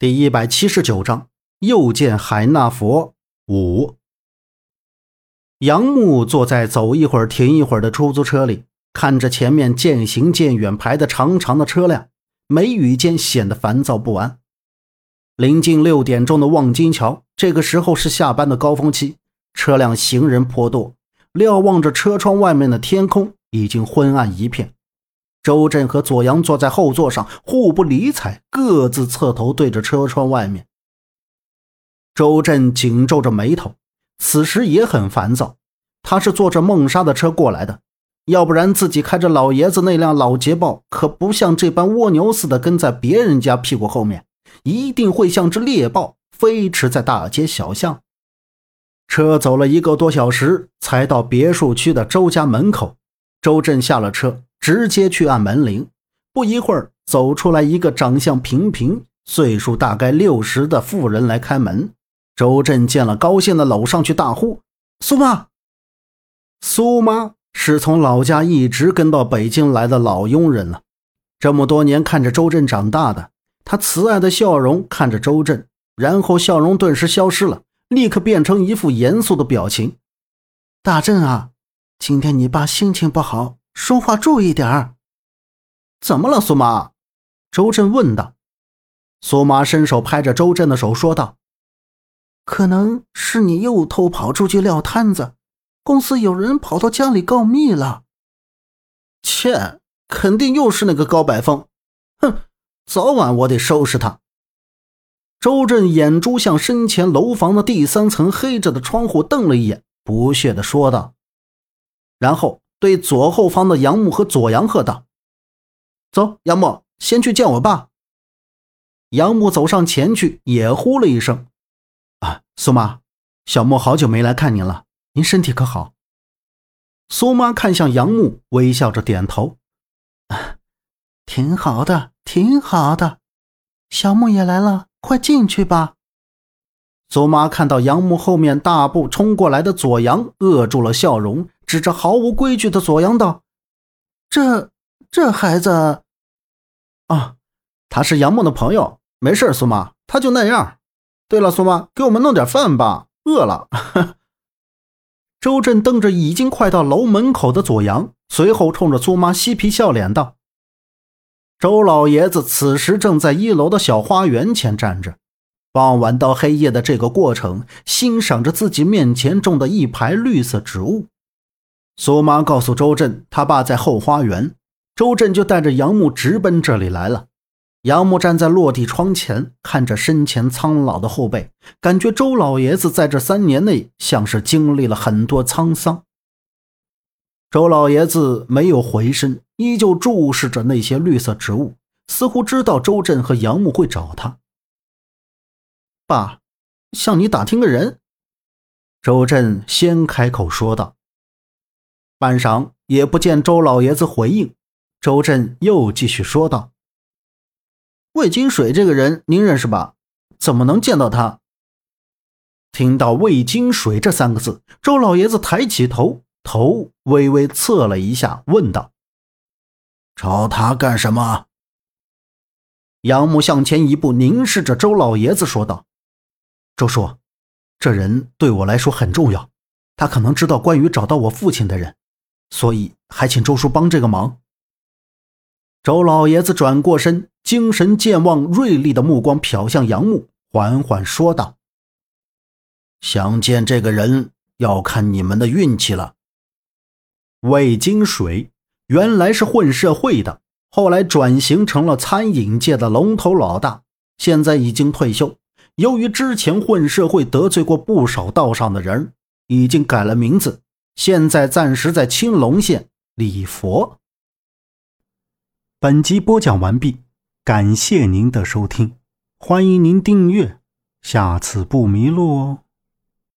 第一百七十九章，又见海纳佛五。杨木坐在走一会儿停一会儿的出租车里，看着前面渐行渐远排的长长的车辆，眉宇间显得烦躁不安。临近六点钟的望京桥，这个时候是下班的高峰期，车辆行人颇多。瞭望着车窗外面的天空，已经昏暗一片。周震和左阳坐在后座上，互不理睬，各自侧头对着车窗外面。周震紧皱着眉头，此时也很烦躁。他是坐着孟莎的车过来的，要不然自己开着老爷子那辆老捷豹，可不像这般蜗牛似的跟在别人家屁股后面，一定会像只猎豹飞驰在大街小巷。车走了一个多小时，才到别墅区的周家门口。周震下了车。直接去按门铃，不一会儿走出来一个长相平平、岁数大概六十的妇人来开门。周震见了，高兴的搂上去大呼：“苏妈！”苏妈是从老家一直跟到北京来的老佣人了，这么多年看着周震长大的，她慈爱的笑容看着周震，然后笑容顿时消失了，立刻变成一副严肃的表情：“大震啊，今天你爸心情不好。”说话注意点儿。怎么了，苏妈？周震问道。苏妈伸手拍着周震的手，说道：“可能是你又偷跑出去撂摊子，公司有人跑到家里告密了。”切，肯定又是那个高百峰。哼，早晚我得收拾他。周震眼珠向身前楼房的第三层黑着的窗户瞪了一眼，不屑地说道，然后。对左后方的杨木和左阳喝道：“走，杨木，先去见我爸。”杨木走上前去，也呼了一声：“啊，苏妈，小莫好久没来看您了，您身体可好？”苏妈看向杨木，微笑着点头：“啊，挺好的，挺好的。小木也来了，快进去吧。”苏妈看到杨木后面大步冲过来的左阳，扼住了笑容。指着毫无规矩的左阳道：“这这孩子，啊，他是杨梦的朋友，没事，苏妈，他就那样。对了，苏妈，给我们弄点饭吧，饿了。”周震瞪着已经快到楼门口的左阳，随后冲着苏妈嬉皮笑脸道：“周老爷子此时正在一楼的小花园前站着，傍晚到黑夜的这个过程，欣赏着自己面前种的一排绿色植物。”苏妈告诉周震，他爸在后花园。周震就带着杨木直奔这里来了。杨木站在落地窗前，看着身前苍老的后辈，感觉周老爷子在这三年内像是经历了很多沧桑。周老爷子没有回身，依旧注视着那些绿色植物，似乎知道周震和杨木会找他。爸，向你打听个人。周震先开口说道。半晌也不见周老爷子回应，周震又继续说道：“魏金水这个人您认识吧？怎么能见到他？”听到“魏金水”这三个字，周老爷子抬起头，头微微侧了一下，问道：“找他干什么？”杨木向前一步，凝视着周老爷子说道：“周叔，这人对我来说很重要，他可能知道关于找到我父亲的人。”所以，还请周叔帮这个忙。周老爷子转过身，精神健忘、锐利的目光瞟向杨木，缓缓说道：“想见这个人，要看你们的运气了。”魏金水原来是混社会的，后来转型成了餐饮界的龙头老大，现在已经退休。由于之前混社会得罪过不少道上的人，已经改了名字。现在暂时在青龙县礼佛。本集播讲完毕，感谢您的收听，欢迎您订阅，下次不迷路哦。